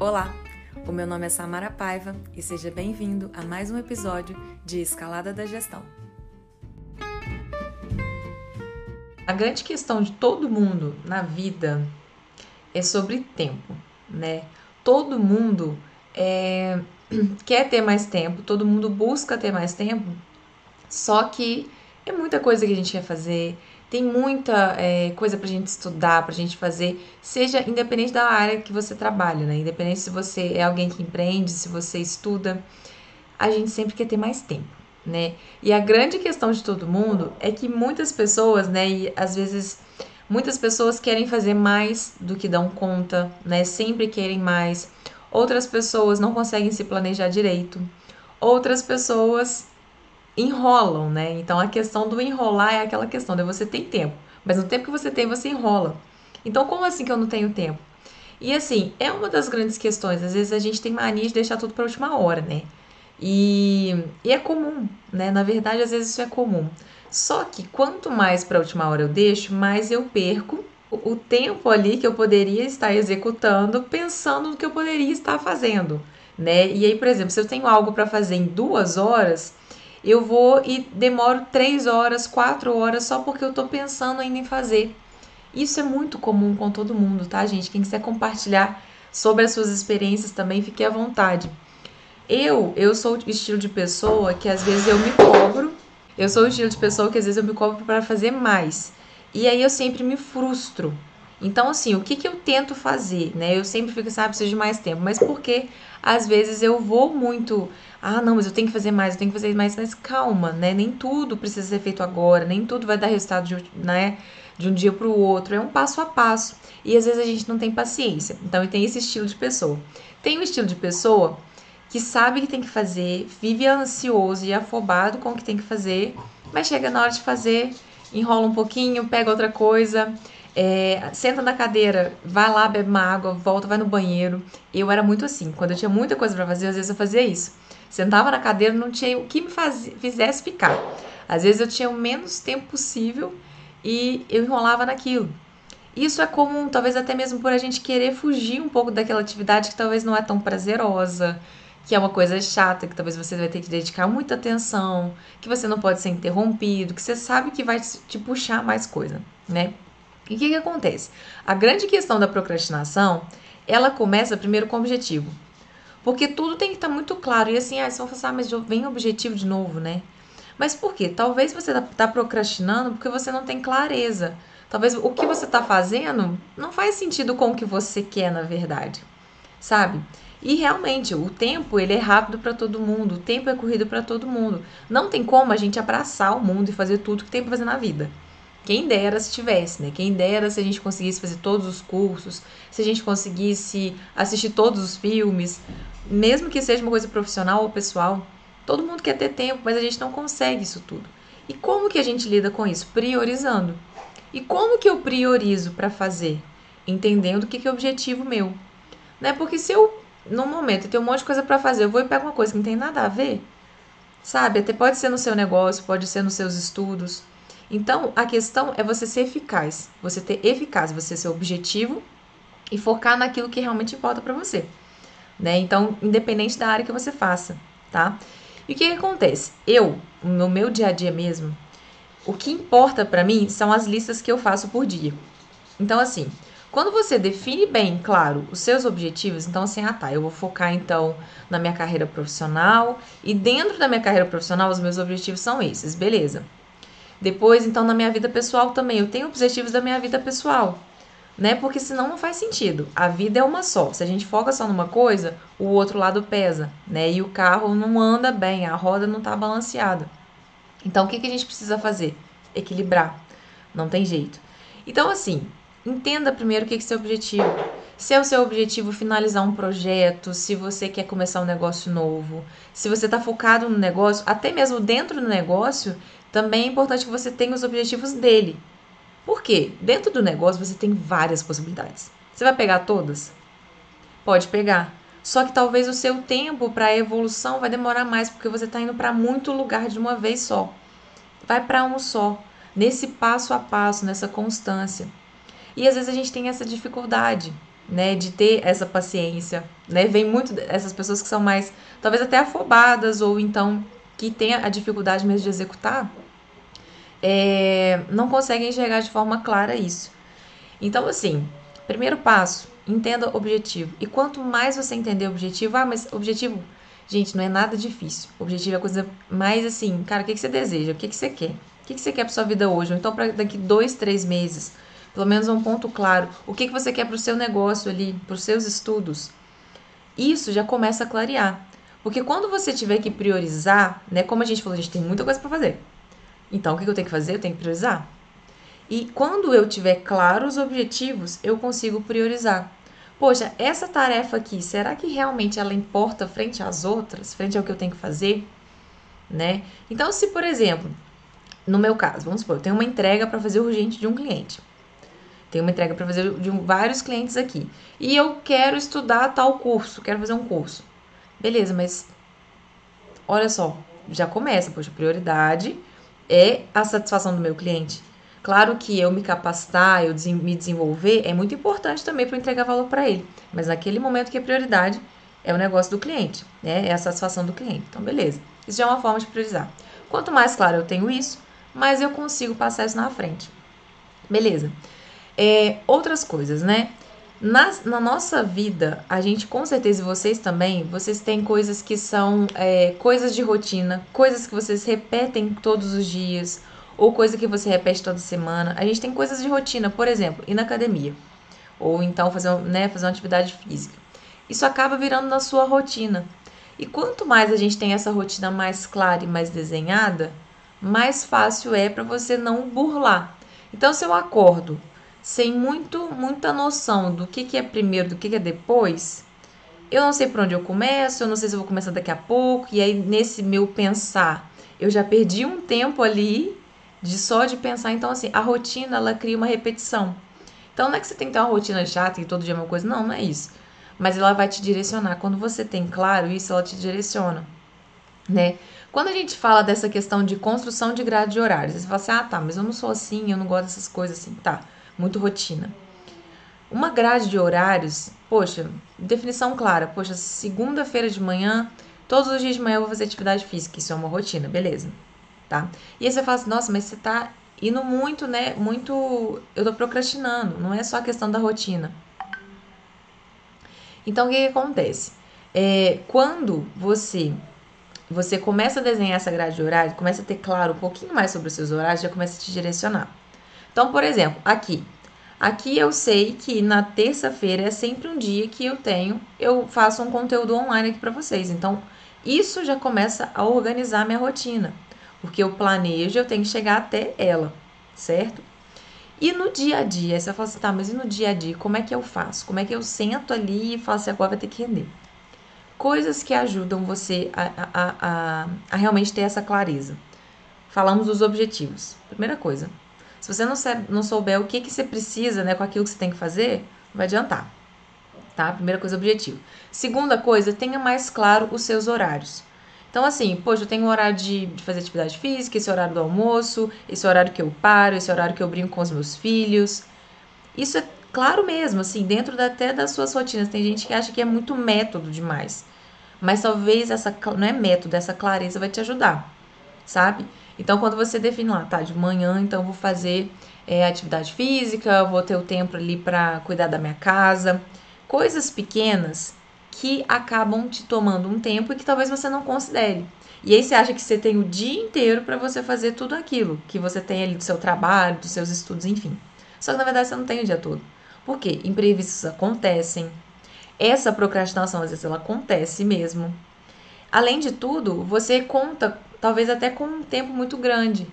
Olá, o meu nome é Samara Paiva e seja bem-vindo a mais um episódio de Escalada da Gestão. A grande questão de todo mundo na vida é sobre tempo, né? Todo mundo é, quer ter mais tempo, todo mundo busca ter mais tempo, só que é muita coisa que a gente quer fazer, tem muita é, coisa pra gente estudar, pra gente fazer, seja independente da área que você trabalha, né? Independente se você é alguém que empreende, se você estuda, a gente sempre quer ter mais tempo, né? E a grande questão de todo mundo é que muitas pessoas, né, e às vezes muitas pessoas querem fazer mais do que dão conta, né? Sempre querem mais. Outras pessoas não conseguem se planejar direito. Outras pessoas enrolam, né? Então a questão do enrolar é aquela questão de você tem tempo, mas no tempo que você tem, você enrola. Então, como assim que eu não tenho tempo? E assim, é uma das grandes questões. Às vezes a gente tem mania de deixar tudo para última hora, né? E, e, é comum, né? Na verdade, às vezes isso é comum. Só que quanto mais para última hora eu deixo, mais eu perco o tempo ali que eu poderia estar executando, pensando no que eu poderia estar fazendo, né? E aí, por exemplo, se eu tenho algo para fazer em duas horas, eu vou e demoro três horas, quatro horas só porque eu tô pensando ainda em fazer. Isso é muito comum com todo mundo, tá, gente? Quem quiser compartilhar sobre as suas experiências também, fique à vontade. Eu, eu sou o estilo de pessoa que às vezes eu me cobro. Eu sou o estilo de pessoa que às vezes eu me cobro para fazer mais. E aí eu sempre me frustro. Então, assim, o que, que eu tento fazer, né? Eu sempre fico, sabe, preciso de mais tempo. Mas porque às vezes eu vou muito ah, não, mas eu tenho que fazer mais, eu tenho que fazer mais, mas calma, né? Nem tudo precisa ser feito agora, nem tudo vai dar resultado de, né, de um dia para o outro, é um passo a passo. E às vezes a gente não tem paciência. Então, tem esse estilo de pessoa. Tem o estilo de pessoa que sabe que tem que fazer, vive ansioso e afobado com o que tem que fazer, mas chega na hora de fazer, enrola um pouquinho, pega outra coisa, é, senta na cadeira, vai lá, bebe uma água, volta, vai no banheiro. Eu era muito assim. Quando eu tinha muita coisa para fazer, às vezes eu fazia isso. Sentava na cadeira, não tinha o que me faz, fizesse ficar. Às vezes eu tinha o menos tempo possível e eu enrolava naquilo. Isso é comum, talvez até mesmo por a gente querer fugir um pouco daquela atividade que talvez não é tão prazerosa, que é uma coisa chata, que talvez você vai ter que dedicar muita atenção, que você não pode ser interrompido, que você sabe que vai te puxar mais coisa, né? E o que, que acontece? A grande questão da procrastinação, ela começa primeiro com o objetivo. Porque tudo tem que estar muito claro. E assim, ah, vai falar, ah, mas vem objetivo de novo, né? Mas por quê? Talvez você está tá procrastinando porque você não tem clareza. Talvez o que você está fazendo não faz sentido com o que você quer, na verdade. Sabe? E realmente, o tempo ele é rápido para todo mundo, o tempo é corrido para todo mundo. Não tem como a gente abraçar o mundo e fazer tudo que tem para fazer na vida. Quem dera se tivesse, né? Quem dera se a gente conseguisse fazer todos os cursos, se a gente conseguisse assistir todos os filmes, mesmo que seja uma coisa profissional ou pessoal. Todo mundo quer ter tempo, mas a gente não consegue isso tudo. E como que a gente lida com isso? Priorizando. E como que eu priorizo para fazer? Entendendo o que, que é o objetivo meu. Né? Porque se eu, no momento, tenho um monte de coisa para fazer, eu vou e pego uma coisa que não tem nada a ver, sabe? Até pode ser no seu negócio, pode ser nos seus estudos, então, a questão é você ser eficaz, você ter eficácia, você ser objetivo e focar naquilo que realmente importa para você, né? Então, independente da área que você faça, tá? E o que, que acontece? Eu, no meu dia a dia mesmo, o que importa para mim são as listas que eu faço por dia. Então, assim, quando você define bem, claro, os seus objetivos, então assim, ah tá, eu vou focar então na minha carreira profissional e dentro da minha carreira profissional os meus objetivos são esses, beleza? Depois, então, na minha vida pessoal também, eu tenho objetivos da minha vida pessoal, né? Porque senão não faz sentido. A vida é uma só. Se a gente foca só numa coisa, o outro lado pesa, né? E o carro não anda bem, a roda não tá balanceada. Então, o que, que a gente precisa fazer? Equilibrar. Não tem jeito. Então, assim, entenda primeiro o que, que é seu objetivo. Se é o seu objetivo finalizar um projeto, se você quer começar um negócio novo, se você está focado no negócio, até mesmo dentro do negócio, também é importante que você tenha os objetivos dele. Por quê? Dentro do negócio você tem várias possibilidades. Você vai pegar todas? Pode pegar. Só que talvez o seu tempo para a evolução vai demorar mais, porque você está indo para muito lugar de uma vez só. Vai para um só, nesse passo a passo, nessa constância. E às vezes a gente tem essa dificuldade, né, de ter essa paciência, né? Vem muito essas pessoas que são mais, talvez até afobadas ou então que têm a dificuldade mesmo de executar, é, não conseguem enxergar de forma clara isso. Então, assim, primeiro passo, entenda o objetivo. E quanto mais você entender o objetivo, ah, mas objetivo, gente, não é nada difícil. O objetivo é coisa mais assim, cara, o que, que você deseja? O que, que você quer? O que, que você quer para sua vida hoje? Ou então para daqui dois, três meses? Pelo menos um ponto claro. O que, que você quer para o seu negócio ali, para os seus estudos? Isso já começa a clarear. Porque quando você tiver que priorizar, né? Como a gente falou, a gente tem muita coisa para fazer. Então, o que eu tenho que fazer? Eu tenho que priorizar. E quando eu tiver claro os objetivos, eu consigo priorizar. Poxa, essa tarefa aqui, será que realmente ela importa frente às outras, frente ao que eu tenho que fazer? Né? Então, se por exemplo, no meu caso, vamos supor, eu tenho uma entrega para fazer urgente de um cliente. Tenho uma entrega para fazer de vários clientes aqui. E eu quero estudar tal curso, quero fazer um curso. Beleza, mas olha só, já começa, poxa, prioridade é a satisfação do meu cliente. Claro que eu me capacitar, eu me desenvolver é muito importante também para entregar valor para ele. Mas naquele momento que a prioridade é o negócio do cliente, né? É a satisfação do cliente. Então, beleza. Isso já é uma forma de priorizar. Quanto mais claro eu tenho isso, mais eu consigo passar isso na frente. Beleza. É, outras coisas, né? Na, na, nossa vida, a gente com certeza, e vocês também, vocês têm coisas que são é, coisas de rotina, coisas que vocês repetem todos os dias, ou coisa que você repete toda semana. A gente tem coisas de rotina, por exemplo, ir na academia, ou então fazer, né, fazer uma atividade física. Isso acaba virando na sua rotina. E quanto mais a gente tem essa rotina mais clara e mais desenhada, mais fácil é para você não burlar. Então, se eu acordo sem muito, muita noção do que, que é primeiro, do que, que é depois, eu não sei por onde eu começo, eu não sei se eu vou começar daqui a pouco, e aí nesse meu pensar, eu já perdi um tempo ali de só de pensar. Então, assim, a rotina ela cria uma repetição. Então, não é que você tem que ter uma rotina chata e todo dia é uma coisa, não, não é isso. Mas ela vai te direcionar. Quando você tem claro isso, ela te direciona, né? Quando a gente fala dessa questão de construção de grade de horários, você fala assim: ah, tá, mas eu não sou assim, eu não gosto dessas coisas assim. Tá, muito rotina. Uma grade de horários, poxa, definição clara. Poxa, segunda-feira de manhã, todos os dias de manhã eu vou fazer atividade física. Isso é uma rotina, beleza. Tá? E aí você fala assim, nossa, mas você tá indo muito, né? Muito. Eu tô procrastinando. Não é só a questão da rotina. Então, o que, que acontece? É, quando você você começa a desenhar essa grade de horário, começa a ter claro um pouquinho mais sobre os seus horários, já começa a te direcionar. Então, por exemplo, aqui. Aqui eu sei que na terça-feira é sempre um dia que eu tenho, eu faço um conteúdo online aqui para vocês. Então, isso já começa a organizar minha rotina, porque eu planejo, eu tenho que chegar até ela, certo? E no dia a dia, você fala assim, tá, mas e no dia a dia, como é que eu faço? Como é que eu sento ali e faço assim, agora vai ter que render? Coisas que ajudam você a, a, a, a realmente ter essa clareza. Falamos dos objetivos. Primeira coisa, se você não, não souber o que, que você precisa, né, com aquilo que você tem que fazer, não vai adiantar. Tá? Primeira coisa, objetivo. Segunda coisa, tenha mais claro os seus horários. Então, assim, poxa, eu tenho um horário de, de fazer atividade física, esse horário do almoço, esse horário que eu paro, esse horário que eu brinco com os meus filhos. Isso é claro mesmo, assim, dentro da, até das suas rotinas. Tem gente que acha que é muito método demais. Mas talvez essa, não é método, essa clareza vai te ajudar, sabe? Então, quando você define lá, tá, de manhã, então vou fazer é, atividade física, vou ter o tempo ali para cuidar da minha casa, coisas pequenas que acabam te tomando um tempo e que talvez você não considere. E aí você acha que você tem o dia inteiro para você fazer tudo aquilo que você tem ali do seu trabalho, dos seus estudos, enfim. Só que na verdade você não tem o dia todo. Por quê? Imprevistos acontecem. Essa procrastinação às vezes ela acontece mesmo. Além de tudo, você conta talvez até com um tempo muito grande.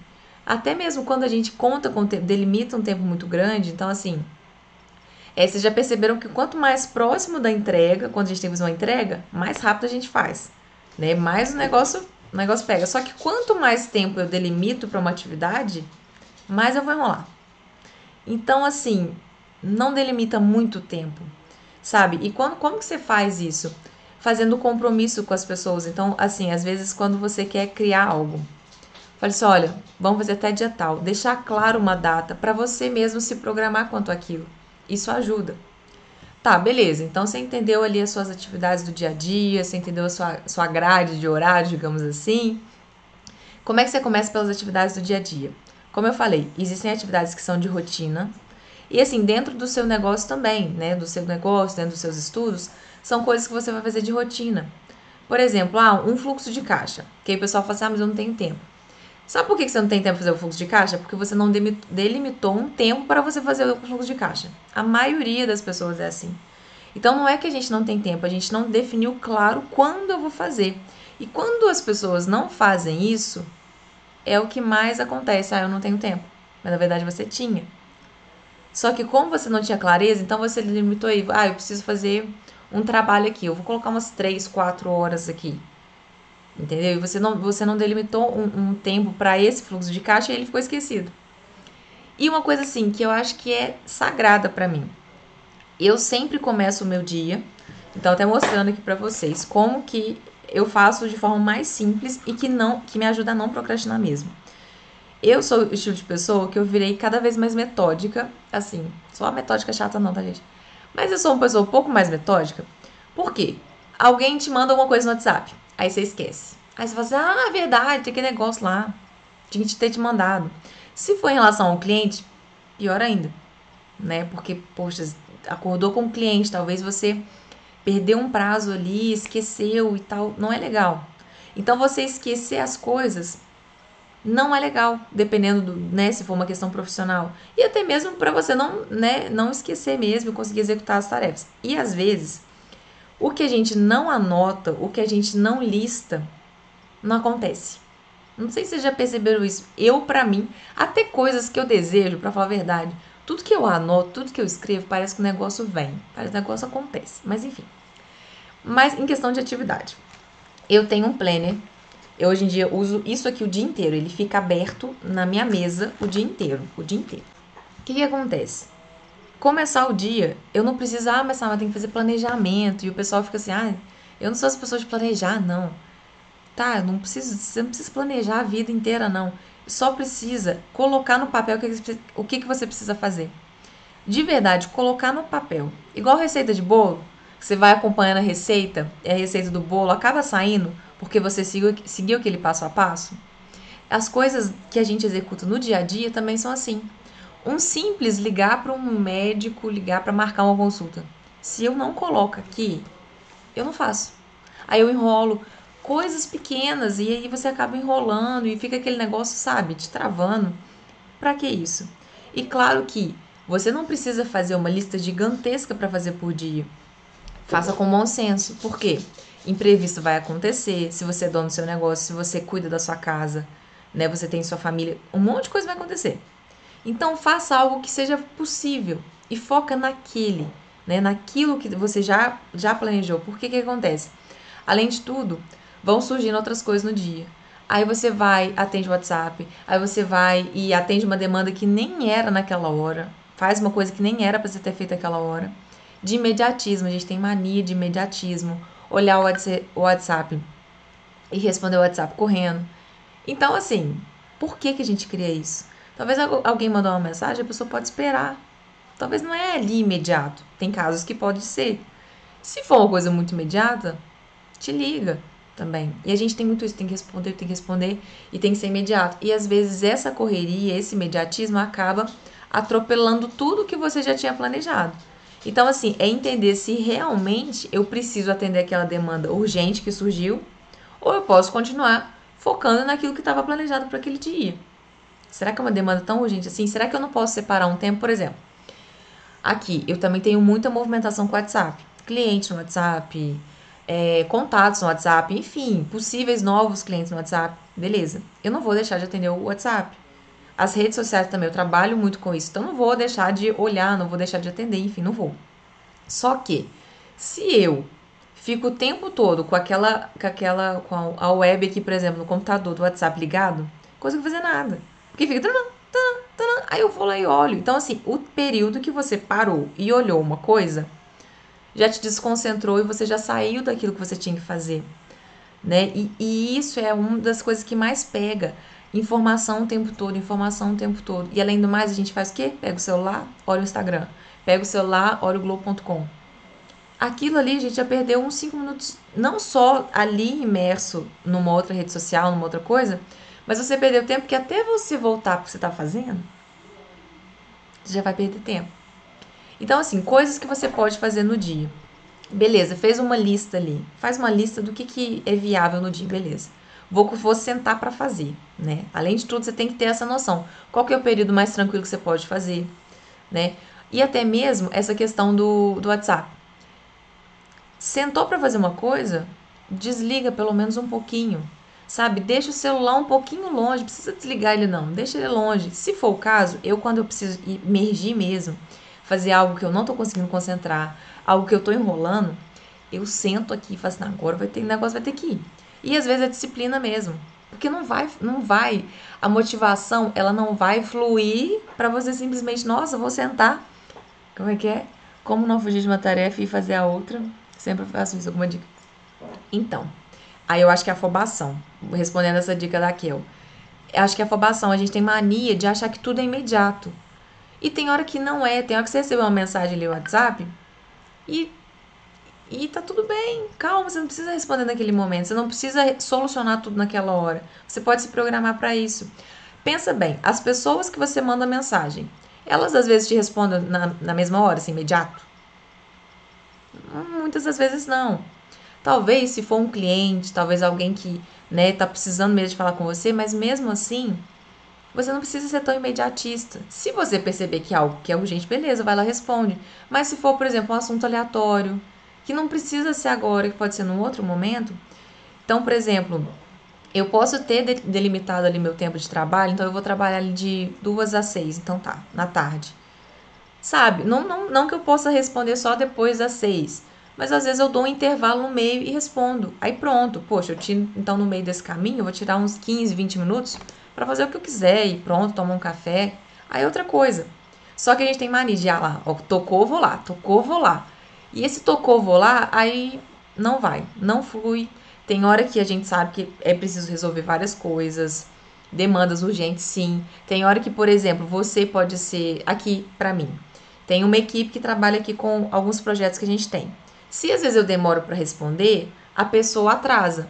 Até mesmo quando a gente conta com tempo, delimita um tempo muito grande, então assim, é, vocês já perceberam que quanto mais próximo da entrega, quando a gente tem uma entrega, mais rápido a gente faz, né? Mais o negócio, o negócio pega. Só que quanto mais tempo eu delimito para uma atividade, mais eu vou enrolar. Então, assim, não delimita muito tempo, sabe? E quando, como que você faz isso? Fazendo compromisso com as pessoas. Então, assim, às vezes quando você quer criar algo, fale assim, olha, vamos fazer até dia tal, deixar claro uma data para você mesmo se programar quanto aquilo. Isso ajuda. Tá, beleza. Então você entendeu ali as suas atividades do dia a dia, você entendeu a sua, sua grade de horário, digamos assim. Como é que você começa pelas atividades do dia a dia? Como eu falei, existem atividades que são de rotina. E assim, dentro do seu negócio também, né? Do seu negócio, dentro dos seus estudos, são coisas que você vai fazer de rotina. Por exemplo, ah, um fluxo de caixa. Que aí o pessoal fala assim, ah, mas eu não tenho tempo. Sabe por que você não tem tempo para fazer o fluxo de caixa? Porque você não delimitou um tempo para você fazer o fluxo de caixa. A maioria das pessoas é assim. Então não é que a gente não tem tempo, a gente não definiu claro quando eu vou fazer. E quando as pessoas não fazem isso, é o que mais acontece. Ah, eu não tenho tempo. Mas na verdade você tinha. Só que como você não tinha clareza, então você limitou aí. Ah, eu preciso fazer um trabalho aqui. Eu vou colocar umas 3, 4 horas aqui. Entendeu? E você não, você não delimitou um, um tempo para esse fluxo de caixa e ele ficou esquecido. E uma coisa assim que eu acho que é sagrada para mim. Eu sempre começo o meu dia, então até mostrando aqui para vocês como que eu faço de forma mais simples e que não que me ajuda a não procrastinar mesmo. Eu sou o estilo de pessoa que eu virei cada vez mais metódica, assim, só a metódica chata não, tá, gente? Mas eu sou uma pessoa um pouco mais metódica. Por quê? Alguém te manda alguma coisa no WhatsApp. Aí você esquece. Aí você fala assim: ah, é verdade, tem aquele negócio lá. Tinha que ter te mandado. Se for em relação ao cliente, pior ainda. Né? Porque, poxa, acordou com o cliente, talvez você perdeu um prazo ali, esqueceu e tal. Não é legal. Então, você esquecer as coisas não é legal, dependendo do, né, se for uma questão profissional. E até mesmo para você não, né, não esquecer mesmo e conseguir executar as tarefas. E às vezes, o que a gente não anota, o que a gente não lista, não acontece. Não sei se vocês já perceberam isso. Eu, para mim, até coisas que eu desejo, para falar a verdade, tudo que eu anoto, tudo que eu escrevo, parece que o negócio vem, parece que o negócio acontece. Mas enfim. Mas em questão de atividade, eu tenho um planner. Eu hoje em dia uso isso aqui o dia inteiro. Ele fica aberto na minha mesa o dia inteiro, o dia inteiro. O que, que acontece? começar o dia, eu não preciso, ah, mas tem que fazer planejamento. E o pessoal fica assim, ah, eu não sou essa pessoa de planejar, não. Tá, não preciso, você não precisa planejar a vida inteira, não. Só precisa colocar no papel o que, que você precisa fazer. De verdade, colocar no papel. Igual receita de bolo, você vai acompanhando a receita, a receita do bolo acaba saindo porque você seguiu, seguiu aquele passo a passo. As coisas que a gente executa no dia a dia também são assim um simples ligar para um médico, ligar para marcar uma consulta. Se eu não coloco aqui, eu não faço. Aí eu enrolo coisas pequenas e aí você acaba enrolando e fica aquele negócio, sabe, te travando. Para que isso? E claro que você não precisa fazer uma lista gigantesca para fazer por dia. Faça com bom senso. Por quê? Imprevisto vai acontecer. Se você é dono do seu negócio, se você cuida da sua casa, né, você tem sua família, um monte de coisa vai acontecer. Então faça algo que seja possível e foca naquele, né, naquilo que você já já planejou. Porque que acontece? Além de tudo, vão surgindo outras coisas no dia. Aí você vai, atende o WhatsApp, aí você vai e atende uma demanda que nem era naquela hora, faz uma coisa que nem era para você ter feito aquela hora. De imediatismo, a gente tem mania de imediatismo, olhar o WhatsApp e responder o WhatsApp correndo. Então, assim, por que, que a gente cria isso? Talvez alguém mandou uma mensagem, a pessoa pode esperar. Talvez não é ali imediato. Tem casos que pode ser. Se for uma coisa muito imediata, te liga também. E a gente tem muito isso, tem que responder, tem que responder e tem que ser imediato. E às vezes essa correria, esse imediatismo acaba atropelando tudo que você já tinha planejado. Então, assim, é entender se realmente eu preciso atender aquela demanda urgente que surgiu ou eu posso continuar focando naquilo que estava planejado para aquele dia. Será que é uma demanda tão urgente assim? Será que eu não posso separar um tempo, por exemplo? Aqui, eu também tenho muita movimentação com o WhatsApp. Clientes no WhatsApp, é, contatos no WhatsApp, enfim, possíveis novos clientes no WhatsApp. Beleza. Eu não vou deixar de atender o WhatsApp. As redes sociais também, eu trabalho muito com isso. Então, não vou deixar de olhar, não vou deixar de atender, enfim, não vou. Só que, se eu fico o tempo todo com aquela, com aquela, com a web aqui, por exemplo, no computador do WhatsApp ligado, que fazer nada. Porque fica. Taran, taran, taran, aí eu vou lá e olho. Então, assim, o período que você parou e olhou uma coisa já te desconcentrou e você já saiu daquilo que você tinha que fazer. Né? E, e isso é uma das coisas que mais pega. Informação o tempo todo, informação o tempo todo. E além do mais, a gente faz o quê? Pega o celular, olha o Instagram. Pega o celular, olha o Globo.com. aquilo ali a gente já perdeu uns 5 minutos, não só ali imerso numa outra rede social, numa outra coisa, mas você perdeu tempo que até você voltar para que você está fazendo, você já vai perder tempo. Então, assim, coisas que você pode fazer no dia. Beleza, fez uma lista ali. Faz uma lista do que, que é viável no dia, beleza. Vou, vou sentar para fazer, né? Além de tudo, você tem que ter essa noção. Qual que é o período mais tranquilo que você pode fazer, né? E até mesmo essa questão do, do WhatsApp. Sentou para fazer uma coisa, desliga pelo menos um pouquinho, sabe? Deixa o celular um pouquinho longe, precisa desligar ele não, deixa ele longe. Se for o caso, eu quando eu preciso emergir mesmo, fazer algo que eu não tô conseguindo concentrar, algo que eu tô enrolando, eu sento aqui e faço, assim, agora vai ter negócio, vai ter que ir. E às vezes é disciplina mesmo. Porque não vai, não vai, a motivação, ela não vai fluir para você simplesmente, nossa, vou sentar. Como é que é? Como não fugir de uma tarefa e fazer a outra? Sempre faço isso, alguma dica. Então, aí eu acho que é afobação. Respondendo essa dica da Kel. Acho que é afobação. A gente tem mania de achar que tudo é imediato. E tem hora que não é. Tem hora que você recebe uma mensagem ali no WhatsApp e, e tá tudo bem. Calma, você não precisa responder naquele momento. Você não precisa solucionar tudo naquela hora. Você pode se programar para isso. Pensa bem, as pessoas que você manda mensagem, elas às vezes te respondem na, na mesma hora, assim, imediato? Muitas das vezes não. Talvez se for um cliente, talvez alguém que né, tá precisando mesmo de falar com você, mas mesmo assim, você não precisa ser tão imediatista. Se você perceber que é algo que é urgente, beleza, vai lá responde. Mas se for, por exemplo, um assunto aleatório, que não precisa ser agora, que pode ser num outro momento. Então, por exemplo, eu posso ter delimitado ali meu tempo de trabalho, então eu vou trabalhar ali de duas a seis, então tá, na tarde. Sabe? Não, não, não que eu possa responder só depois das seis, mas às vezes eu dou um intervalo no meio e respondo. Aí pronto, poxa, eu tiro, então no meio desse caminho, eu vou tirar uns 15, 20 minutos para fazer o que eu quiser e pronto, tomar um café. Aí outra coisa. Só que a gente tem mania de, ah lá, ó, tocou, vou lá, tocou, vou lá. E esse tocou, vou lá, aí não vai, não flui. Tem hora que a gente sabe que é preciso resolver várias coisas, demandas urgentes, sim. Tem hora que, por exemplo, você pode ser aqui para mim. Tem uma equipe que trabalha aqui com alguns projetos que a gente tem. Se às vezes eu demoro para responder, a pessoa atrasa.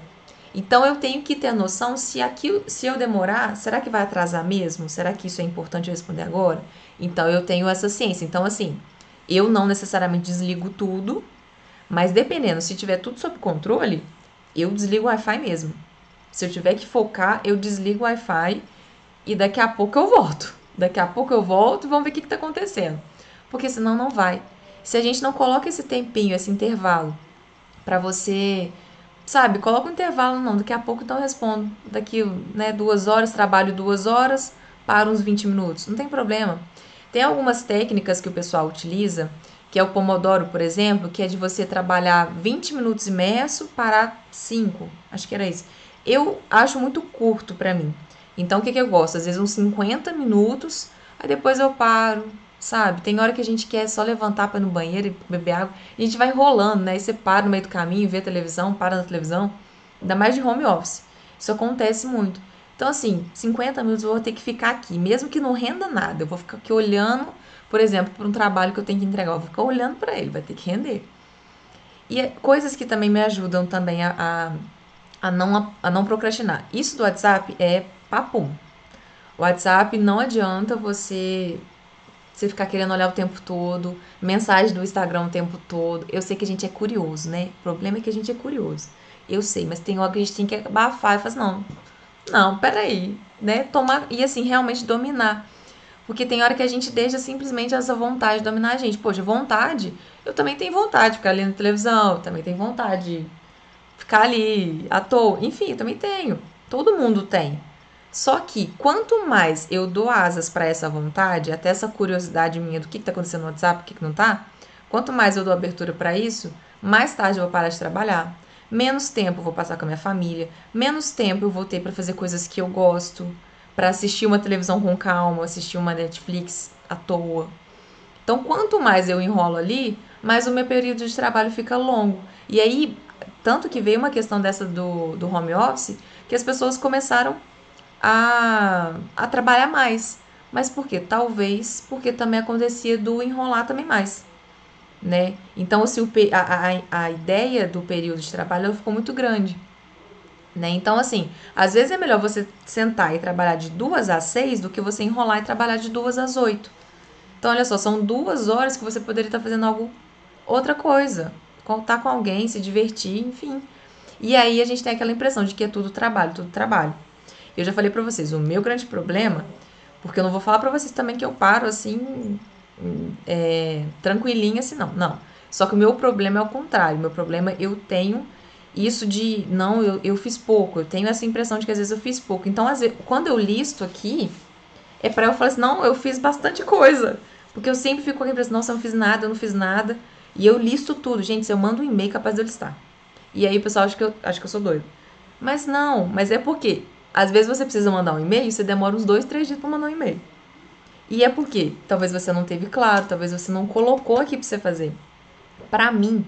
Então eu tenho que ter a noção se aqui, se eu demorar, será que vai atrasar mesmo? Será que isso é importante eu responder agora? Então eu tenho essa ciência. Então assim, eu não necessariamente desligo tudo, mas dependendo, se tiver tudo sob controle, eu desligo o Wi-Fi mesmo. Se eu tiver que focar, eu desligo o Wi-Fi e daqui a pouco eu volto. Daqui a pouco eu volto e vamos ver o que está acontecendo. Porque senão não vai. Se a gente não coloca esse tempinho, esse intervalo, para você, sabe, coloca um intervalo, não, daqui a pouco então eu respondo. Daqui, né, duas horas, trabalho duas horas, para uns 20 minutos. Não tem problema. Tem algumas técnicas que o pessoal utiliza que é o Pomodoro, por exemplo, que é de você trabalhar 20 minutos imerso, parar 5. Acho que era isso. Eu acho muito curto para mim. Então, o que, que eu gosto? Às vezes uns 50 minutos, aí depois eu paro, sabe? Tem hora que a gente quer só levantar para ir no banheiro e beber água, e a gente vai rolando, né? E você para no meio do caminho, vê a televisão, para na televisão, ainda mais de home office. Isso acontece muito. Então, assim, 50 minutos eu vou ter que ficar aqui, mesmo que não renda nada, eu vou ficar aqui olhando por exemplo, para um trabalho que eu tenho que entregar, eu vou ficar olhando para ele, vai ter que render. E é coisas que também me ajudam também a, a, a, não, a não procrastinar. Isso do WhatsApp é papum. WhatsApp não adianta você você ficar querendo olhar o tempo todo, mensagem do Instagram o tempo todo. Eu sei que a gente é curioso, né? O problema é que a gente é curioso. Eu sei, mas tem hora que a gente tem que abafar e falar assim, não, não, peraí, né? Tomar, e assim, realmente dominar. Porque tem hora que a gente deixa simplesmente essa vontade dominar a gente. Poxa, vontade, eu também tenho vontade de ficar ali na televisão, eu também tenho vontade de ficar ali à toa. Enfim, eu também tenho. Todo mundo tem. Só que quanto mais eu dou asas para essa vontade, até essa curiosidade minha do que está acontecendo no WhatsApp, o que, que não está, quanto mais eu dou abertura para isso, mais tarde eu vou parar de trabalhar, menos tempo eu vou passar com a minha família, menos tempo eu vou ter para fazer coisas que eu gosto, para assistir uma televisão com calma, assistir uma Netflix à toa. Então, quanto mais eu enrolo ali, mais o meu período de trabalho fica longo. E aí, tanto que veio uma questão dessa do, do home office, que as pessoas começaram a, a trabalhar mais. Mas por quê? Talvez porque também acontecia do enrolar também mais. Né? Então, assim, o, a, a, a ideia do período de trabalho ficou muito grande. Né? Então, assim, às vezes é melhor você sentar e trabalhar de duas às seis do que você enrolar e trabalhar de duas às oito. Então, olha só, são duas horas que você poderia estar fazendo algo, outra coisa. Contar com alguém, se divertir, enfim. E aí a gente tem aquela impressão de que é tudo trabalho, tudo trabalho. Eu já falei para vocês, o meu grande problema, porque eu não vou falar para vocês também que eu paro assim, é, tranquilinha assim, não. Não. Só que o meu problema é o contrário. Meu problema, eu tenho isso de, não, eu, eu fiz pouco. Eu tenho essa impressão de que às vezes eu fiz pouco. Então, às vezes, quando eu listo aqui, é para eu falar assim, não, eu fiz bastante coisa. Porque eu sempre fico com a impressão, nossa, eu não fiz nada, eu não fiz nada. E eu listo tudo. Gente, se eu mando um e-mail, capaz de eu listar. E aí o pessoal acha que eu, acha que eu sou doido. Mas não, mas é porque às vezes você precisa mandar um e-mail e você demora uns dois, três dias para mandar um e-mail. E é porque talvez você não teve claro, talvez você não colocou aqui para você fazer. Para mim,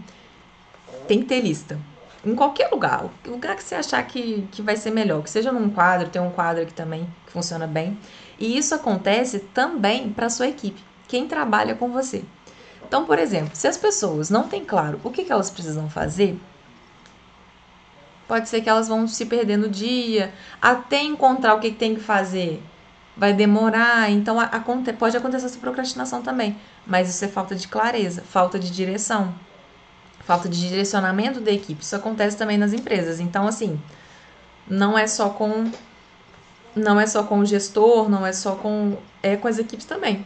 tem que ter lista. Em qualquer lugar, o lugar que você achar que, que vai ser melhor, que seja num quadro, tem um quadro aqui também que funciona bem. E isso acontece também para sua equipe, quem trabalha com você. Então, por exemplo, se as pessoas não têm claro o que, que elas precisam fazer, pode ser que elas vão se perder no dia, até encontrar o que, que tem que fazer vai demorar, então a, pode acontecer essa procrastinação também. Mas isso é falta de clareza, falta de direção, falta de direcionamento da equipe. Isso acontece também nas empresas. Então, assim, não é só com não é só com o gestor, não é só com é com as equipes também.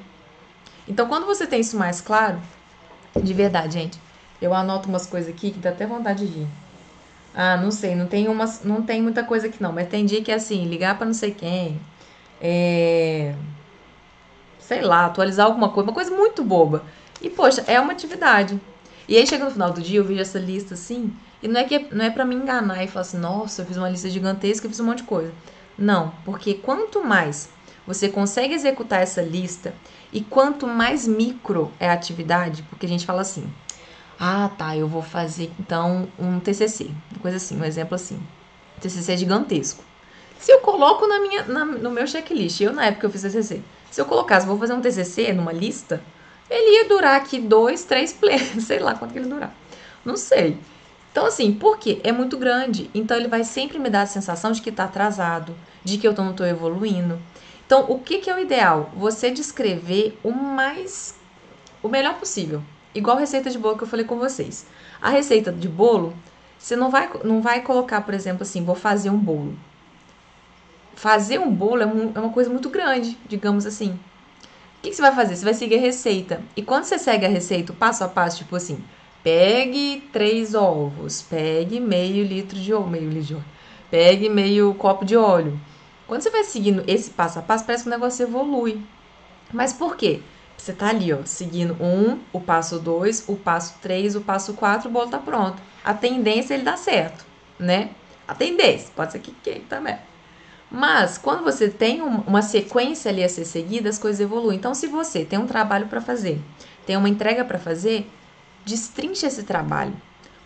Então, quando você tem isso mais claro, de verdade, gente, eu anoto umas coisas aqui que dá até vontade de rir. Ah, não sei, não tem umas, não tem muita coisa aqui não, mas tem dia que é assim, ligar para não sei quem, é, sei lá, atualizar alguma coisa, uma coisa muito boba. E, poxa, é uma atividade. E aí chega no final do dia, eu vejo essa lista assim, e não é que não é para me enganar e falar assim, nossa, eu fiz uma lista gigantesca, eu fiz um monte de coisa. Não, porque quanto mais você consegue executar essa lista e quanto mais micro é a atividade, porque a gente fala assim, ah, tá, eu vou fazer então um TCC, coisa assim, um exemplo assim. TCC é gigantesco. Se eu coloco na minha, na, no meu checklist, eu na época eu fiz TCC, se eu colocasse, vou fazer um TCC numa lista, ele ia durar aqui dois, três plays, sei lá quanto que ele durar. Não sei. Então, assim, por quê? É muito grande. Então, ele vai sempre me dar a sensação de que está atrasado, de que eu não estou evoluindo. Então, o que, que é o ideal? Você descrever o mais. o melhor possível. Igual a receita de bolo que eu falei com vocês. A receita de bolo, você não vai, não vai colocar, por exemplo, assim, vou fazer um bolo fazer um bolo é, um, é uma coisa muito grande, digamos assim. O que, que, você vai fazer? Você vai seguir a receita. E quando você segue a receita, passo a passo, tipo assim, pegue três ovos, pegue meio litro de óleo, meio litro de óleo, pegue meio copo de óleo. Quando você vai seguindo esse passo a passo, parece que o negócio evolui. Mas por quê? Você tá ali, ó, seguindo um, o passo dois, o passo três, o passo quatro, o bolo tá pronto. A tendência é ele dar certo, né? A tendência, pode ser que quem também. Mas quando você tem uma sequência ali a ser seguida, as coisas evoluem. Então, se você tem um trabalho para fazer, tem uma entrega para fazer, destrinche esse trabalho.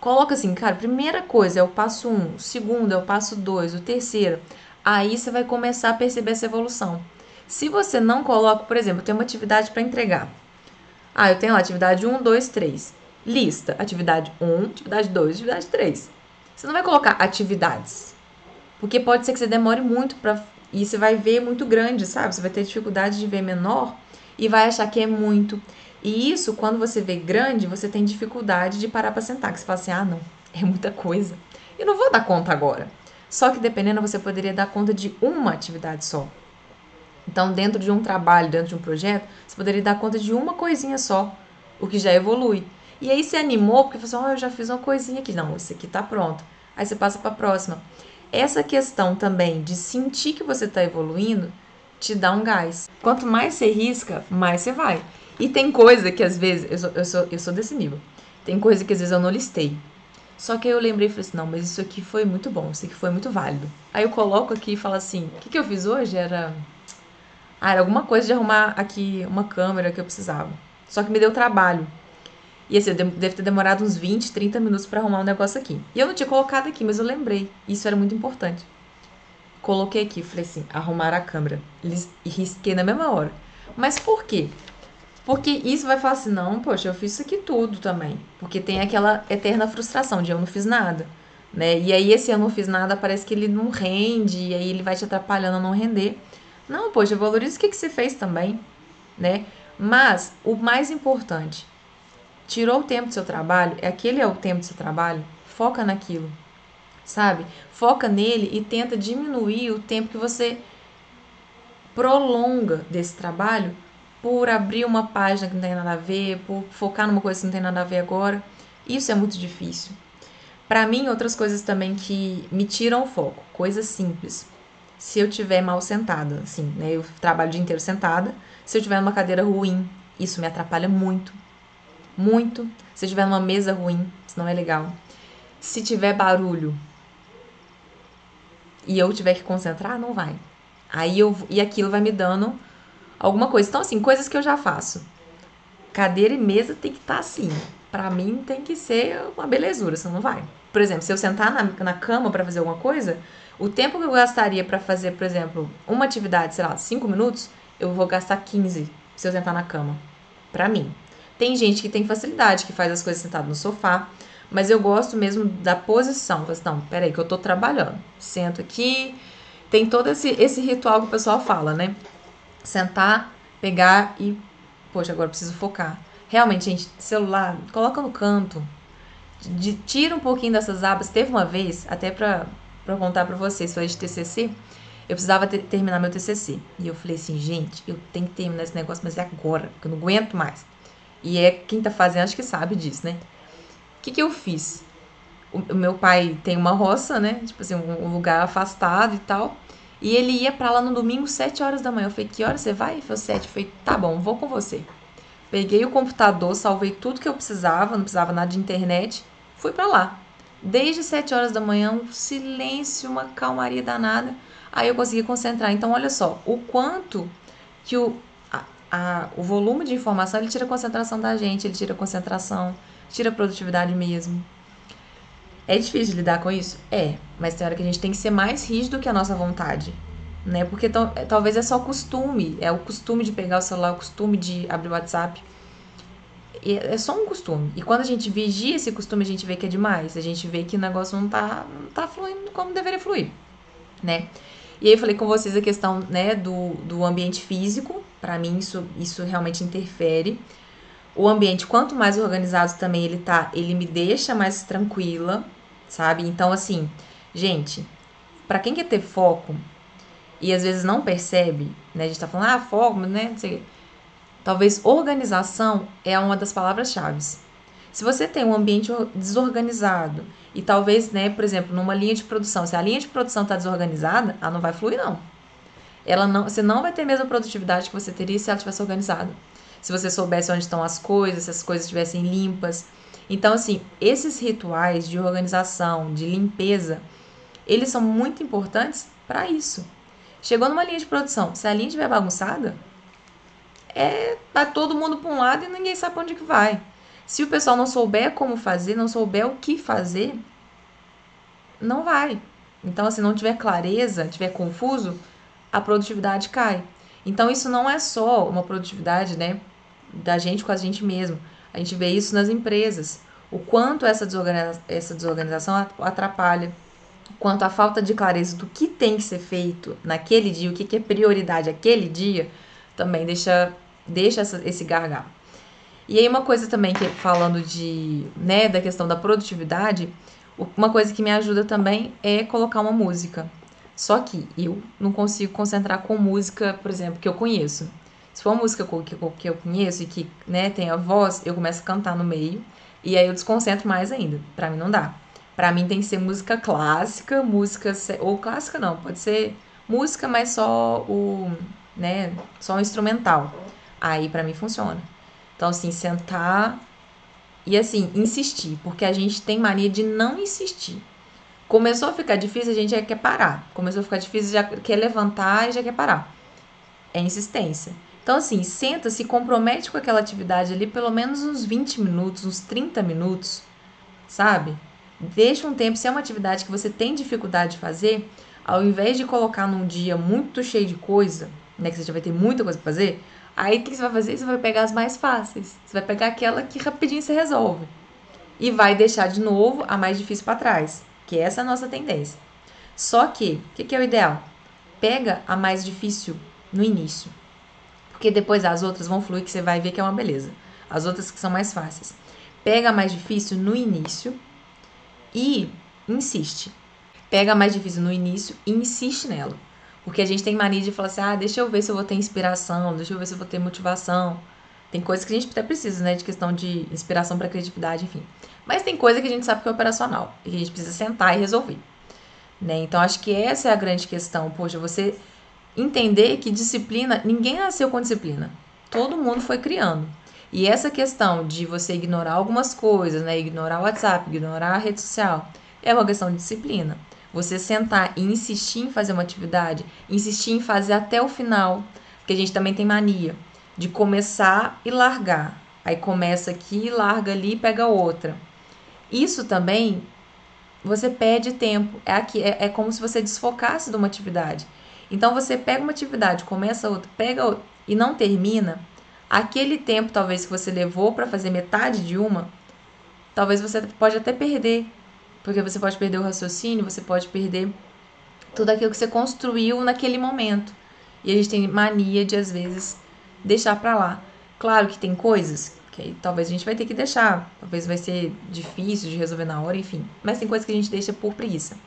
Coloca assim, cara, primeira coisa é o passo 1, um, o segundo é o passo 2, o terceiro. Aí você vai começar a perceber essa evolução. Se você não coloca, por exemplo, tenho uma atividade para entregar. Ah, eu tenho lá atividade 1, 2, 3. Lista, atividade 1, atividade 2, atividade 3. Você não vai colocar atividades. Porque pode ser que você demore muito para e você vai ver muito grande, sabe? Você vai ter dificuldade de ver menor e vai achar que é muito. E isso, quando você vê grande, você tem dificuldade de parar para sentar, que você fala assim: "Ah, não, é muita coisa. Eu não vou dar conta agora". Só que dependendo, você poderia dar conta de uma atividade só. Então, dentro de um trabalho, dentro de um projeto, você poderia dar conta de uma coisinha só, o que já evolui. E aí você animou, porque você falou, oh, eu já fiz uma coisinha aqui. Não, esse aqui tá pronto. Aí você passa para a próxima. Essa questão também de sentir que você está evoluindo te dá um gás. Quanto mais você risca, mais você vai. E tem coisa que às vezes, eu sou, eu sou, eu sou desse nível, tem coisa que às vezes eu não listei. Só que aí eu lembrei e falei assim, não, mas isso aqui foi muito bom, isso aqui foi muito válido. Aí eu coloco aqui e falo assim, o que, que eu fiz hoje era... Ah, era alguma coisa de arrumar aqui uma câmera que eu precisava. Só que me deu trabalho. E assim, eu deve ter demorado uns 20, 30 minutos para arrumar um negócio aqui. E eu não tinha colocado aqui, mas eu lembrei. Isso era muito importante. Coloquei aqui, falei assim, arrumar a câmera. E risquei na mesma hora. Mas por quê? Porque isso vai falar assim, não, poxa, eu fiz isso aqui tudo também. Porque tem aquela eterna frustração de eu não fiz nada. Né? E aí esse eu não fiz nada, parece que ele não rende, e aí ele vai te atrapalhando a não render. Não, poxa, valoriza o que, que você fez também, né? Mas o mais importante, tirou o tempo do seu trabalho, é aquele é o tempo do seu trabalho, foca naquilo, sabe? Foca nele e tenta diminuir o tempo que você prolonga desse trabalho por abrir uma página que não tem nada a ver, por focar numa coisa que não tem nada a ver agora. Isso é muito difícil. Para mim, outras coisas também que me tiram o foco, coisas simples. Se eu tiver mal sentada, assim, né? Eu trabalho o dia inteiro sentada. Se eu tiver numa cadeira ruim, isso me atrapalha muito. Muito. Se eu tiver numa mesa ruim, isso não é legal. Se tiver barulho e eu tiver que concentrar, não vai. Aí eu e aquilo vai me dando alguma coisa. Então assim, coisas que eu já faço. Cadeira e mesa tem que estar tá assim. Para mim tem que ser uma belezura, senão não vai. Por exemplo, se eu sentar na, na cama para fazer alguma coisa, o tempo que eu gastaria para fazer, por exemplo, uma atividade, sei lá, 5 minutos, eu vou gastar 15 se eu sentar na cama. Para mim. Tem gente que tem facilidade, que faz as coisas sentado no sofá, mas eu gosto mesmo da posição. Mas não, peraí, que eu tô trabalhando. Sento aqui. Tem todo esse, esse ritual que o pessoal fala, né? Sentar, pegar e. Poxa, agora preciso focar. Realmente, gente, celular, coloca no canto. De, tira um pouquinho dessas abas. Teve uma vez, até pra, pra contar pra vocês, foi de TCC. Eu precisava ter, terminar meu TCC. E eu falei assim, gente, eu tenho que terminar esse negócio, mas é agora, porque eu não aguento mais. E é quem tá fazendo, acho que sabe disso, né? O que, que eu fiz? O, o meu pai tem uma roça, né? Tipo assim, um, um lugar afastado e tal. E ele ia para lá no domingo, 7 horas da manhã. Eu falei, que hora você vai? Ele falou, 7. Eu falei, tá bom, vou com você. Peguei o computador, salvei tudo que eu precisava, não precisava nada de internet, fui para lá. Desde 7 horas da manhã, um silêncio, uma calmaria danada. Aí eu consegui concentrar. Então, olha só, o quanto que o, a, o volume de informação ele tira a concentração da gente, ele tira a concentração, tira a produtividade mesmo. É difícil lidar com isso? É, mas tem hora que a gente tem que ser mais rígido que a nossa vontade né? Porque talvez é só costume, é o costume de pegar o celular, o costume de abrir o WhatsApp. E é só um costume. E quando a gente vigia esse costume, a gente vê que é demais. A gente vê que o negócio não tá, não tá fluindo como deveria fluir, né? E aí falei com vocês a questão, né, do, do ambiente físico. Para mim isso, isso realmente interfere. O ambiente, quanto mais organizado também ele tá, ele me deixa mais tranquila, sabe? Então assim, gente, para quem quer ter foco, e às vezes não percebe, né? A gente tá falando, ah, forma, né? Talvez organização é uma das palavras-chave. Se você tem um ambiente desorganizado e talvez, né, por exemplo, numa linha de produção, se a linha de produção está desorganizada, ela não vai fluir, não. Ela não, você não vai ter a mesma produtividade que você teria se ela tivesse organizada. Se você soubesse onde estão as coisas, se as coisas estivessem limpas. Então, assim, esses rituais de organização, de limpeza, eles são muito importantes para isso. Chegou numa linha de produção, se a linha estiver bagunçada, é tá todo mundo para um lado e ninguém sabe para onde que vai. Se o pessoal não souber como fazer, não souber o que fazer, não vai. Então, se não tiver clareza, tiver confuso, a produtividade cai. Então, isso não é só uma produtividade, né, da gente com a gente mesmo. A gente vê isso nas empresas. O quanto essa, desorganiza essa desorganização atrapalha quanto à falta de clareza do que tem que ser feito naquele dia, o que, é prioridade aquele dia, também deixa, deixa esse gargalo. E aí uma coisa também que falando de, né, da questão da produtividade, uma coisa que me ajuda também é colocar uma música. Só que eu não consigo concentrar com música, por exemplo, que eu conheço. Se for uma música que eu conheço e que né, tem a voz, eu começo a cantar no meio e aí eu desconcentro mais ainda. Para mim não dá. Para mim tem que ser música clássica, música ou clássica não, pode ser música, mas só o, né, só o instrumental. Aí para mim funciona. Então assim, sentar e assim, insistir, porque a gente tem mania de não insistir. Começou a ficar difícil, a gente já quer parar. Começou a ficar difícil, já quer levantar e já quer parar. É insistência. Então, assim, senta, se compromete com aquela atividade ali pelo menos uns 20 minutos, uns 30 minutos, sabe? Deixa um tempo, se é uma atividade que você tem dificuldade de fazer, ao invés de colocar num dia muito cheio de coisa, né, que você já vai ter muita coisa para fazer, Aí o que você vai fazer? Você vai pegar as mais fáceis. Você vai pegar aquela que rapidinho você resolve. E vai deixar de novo a mais difícil para trás. Que essa é a nossa tendência. Só que, o que, que é o ideal? Pega a mais difícil no início. Porque depois as outras vão fluir que você vai ver que é uma beleza. As outras que são mais fáceis. Pega a mais difícil no início e insiste. Pega a mais difícil no início e insiste nela. Porque a gente tem mania de falar assim: ah, deixa eu ver se eu vou ter inspiração, deixa eu ver se eu vou ter motivação. Tem coisas que a gente até precisa, né? De questão de inspiração para criatividade, enfim. Mas tem coisa que a gente sabe que é operacional e que a gente precisa sentar e resolver. Né? Então, acho que essa é a grande questão. Poxa, você entender que disciplina, ninguém nasceu com disciplina. Todo mundo foi criando. E essa questão de você ignorar algumas coisas, né? Ignorar o WhatsApp, ignorar a rede social, é uma questão de disciplina. Você sentar e insistir em fazer uma atividade, insistir em fazer até o final, porque a gente também tem mania de começar e largar. Aí começa aqui, larga ali pega outra. Isso também você perde tempo. É, aqui, é, é como se você desfocasse de uma atividade. Então você pega uma atividade, começa outra, pega outra e não termina. Aquele tempo talvez que você levou para fazer metade de uma, talvez você pode até perder, porque você pode perder o raciocínio, você pode perder tudo aquilo que você construiu naquele momento. E a gente tem mania de às vezes deixar para lá. Claro que tem coisas que aí, talvez a gente vai ter que deixar, talvez vai ser difícil de resolver na hora, enfim. Mas tem coisas que a gente deixa por preguiça.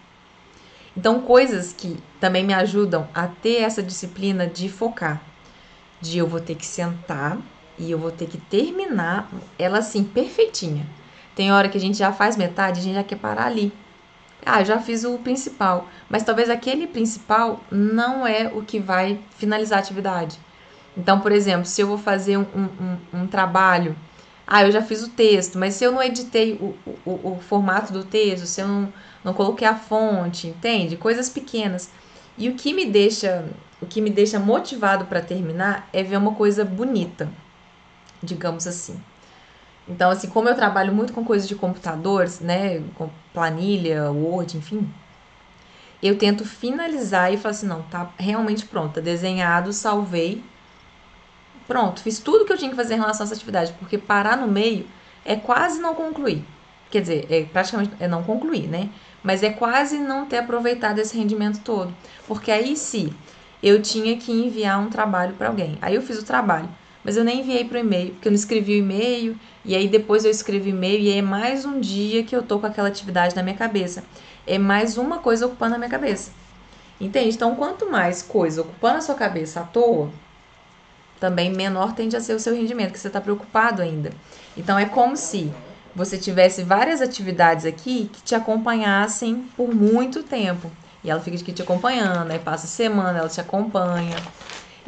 Então, coisas que também me ajudam a ter essa disciplina de focar, de eu vou ter que sentar e eu vou ter que terminar ela assim perfeitinha. Tem hora que a gente já faz metade, a gente já quer parar ali. Ah, eu já fiz o principal, mas talvez aquele principal não é o que vai finalizar a atividade. Então, por exemplo, se eu vou fazer um, um, um trabalho, ah, eu já fiz o texto, mas se eu não editei o, o, o formato do texto, se eu não, não coloquei a fonte, entende? Coisas pequenas. E o que me deixa, o que me deixa motivado para terminar é ver uma coisa bonita, digamos assim. Então, assim, como eu trabalho muito com coisas de computadores, né, com planilha, Word, enfim, eu tento finalizar e falar assim, não, tá realmente pronta, tá desenhado, salvei, pronto, fiz tudo que eu tinha que fazer em relação a essa atividade, porque parar no meio é quase não concluir. Quer dizer, é praticamente é não concluir, né? Mas é quase não ter aproveitado esse rendimento todo. Porque aí se eu tinha que enviar um trabalho para alguém. Aí eu fiz o trabalho, mas eu nem enviei para o e-mail, porque eu não escrevi o e-mail, e aí depois eu escrevi e-mail, e é mais um dia que eu tô com aquela atividade na minha cabeça. É mais uma coisa ocupando a minha cabeça. Entende? Então, quanto mais coisa ocupando a sua cabeça à toa, também menor tende a ser o seu rendimento, que você está preocupado ainda. Então, é como se você tivesse várias atividades aqui que te acompanhassem por muito tempo. E ela fica aqui te acompanhando, aí passa semana, ela te acompanha.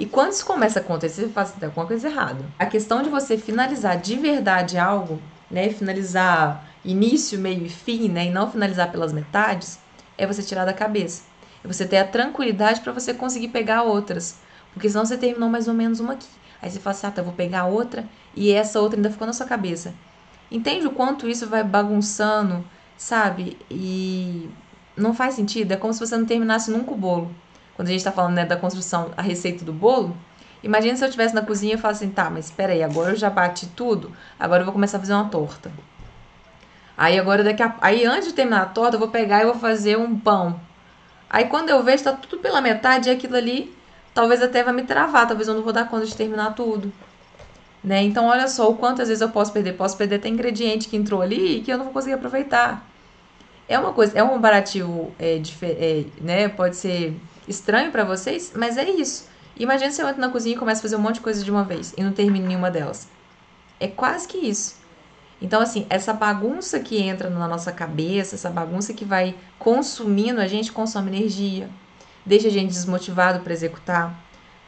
E quando isso começa a acontecer, você faz assim, alguma coisa errada. A questão de você finalizar de verdade algo, né? Finalizar início, meio e fim, né? E não finalizar pelas metades, é você tirar da cabeça. É você ter a tranquilidade para você conseguir pegar outras. Porque senão você terminou mais ou menos uma aqui. Aí você fala assim, ah, tá, vou pegar outra e essa outra ainda ficou na sua cabeça. Entende o quanto isso vai bagunçando, sabe? E não faz sentido. É como se você não terminasse nunca o bolo quando a gente está falando né, da construção, a receita do bolo, imagina se eu estivesse na cozinha e falasse assim, tá, mas espera aí, agora eu já bati tudo, agora eu vou começar a fazer uma torta. Aí agora daqui a... aí antes de terminar a torta, eu vou pegar e vou fazer um pão. Aí quando eu vejo está tudo pela metade, e aquilo ali talvez até vai me travar, talvez eu não vou dar conta de terminar tudo. Né? Então olha só o quantas vezes eu posso perder. Posso perder até ingrediente que entrou ali e que eu não vou conseguir aproveitar. É uma coisa, é um comparativo, é, é, né? Pode ser estranho para vocês, mas é isso. Imagina se eu entro na cozinha e começo a fazer um monte de coisa de uma vez e não termino nenhuma delas. É quase que isso. Então, assim, essa bagunça que entra na nossa cabeça, essa bagunça que vai consumindo, a gente consome energia, deixa a gente desmotivado para executar,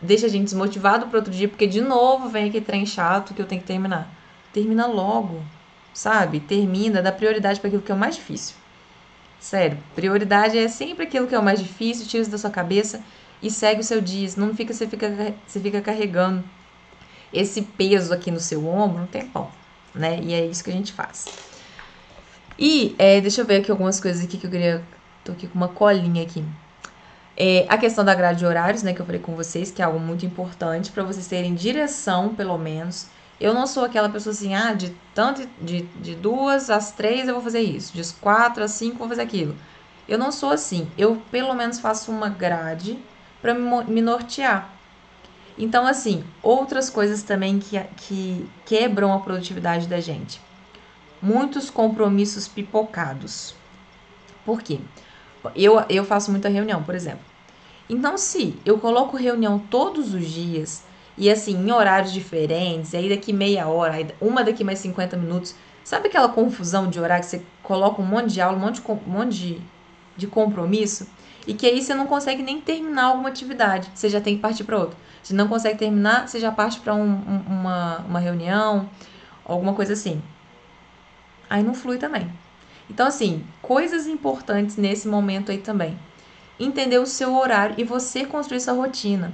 deixa a gente desmotivado para outro dia, porque de novo vem aquele trem chato que eu tenho que terminar. Termina logo, sabe? Termina, dá prioridade para aquilo que é o mais difícil. Sério, prioridade é sempre aquilo que é o mais difícil, tira isso da sua cabeça e segue o seu dia. Não fica, você fica, você fica carregando esse peso aqui no seu ombro um tempão, né? E é isso que a gente faz. E é, deixa eu ver aqui algumas coisas aqui que eu queria. Tô aqui com uma colinha aqui. É, a questão da grade de horários, né, que eu falei com vocês, que é algo muito importante para vocês terem direção, pelo menos. Eu não sou aquela pessoa assim, ah, de tanto de, de duas às três eu vou fazer isso, de quatro às cinco eu vou fazer aquilo. Eu não sou assim. Eu pelo menos faço uma grade para me nortear. Então, assim, outras coisas também que, que quebram a produtividade da gente. Muitos compromissos pipocados. Por quê? Eu, eu faço muita reunião, por exemplo. Então, se eu coloco reunião todos os dias, e assim, em horários diferentes, e aí daqui meia hora, uma daqui mais 50 minutos, sabe aquela confusão de horário que você coloca um monte de aula, um monte de, um monte de, de compromisso, e que aí você não consegue nem terminar alguma atividade, você já tem que partir para outra. Se não consegue terminar, você já parte para um, um, uma, uma reunião, alguma coisa assim. Aí não flui também. Então, assim, coisas importantes nesse momento aí também. Entender o seu horário e você construir sua rotina.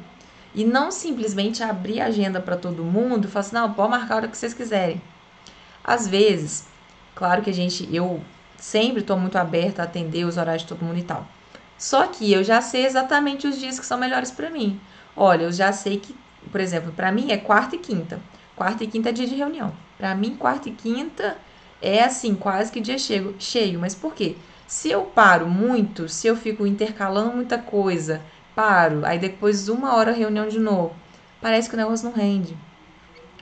E não simplesmente abrir a agenda para todo mundo e falar assim, não, pode marcar a hora que vocês quiserem. Às vezes, claro que a gente, eu sempre estou muito aberta a atender os horários de todo mundo e tal. Só que eu já sei exatamente os dias que são melhores para mim. Olha, eu já sei que, por exemplo, para mim é quarta e quinta. Quarta e quinta é dia de reunião. Para mim, quarta e quinta é assim, quase que dia cheio, cheio. Mas por quê? Se eu paro muito, se eu fico intercalando muita coisa, paro, aí depois uma hora reunião de novo, parece que o negócio não rende.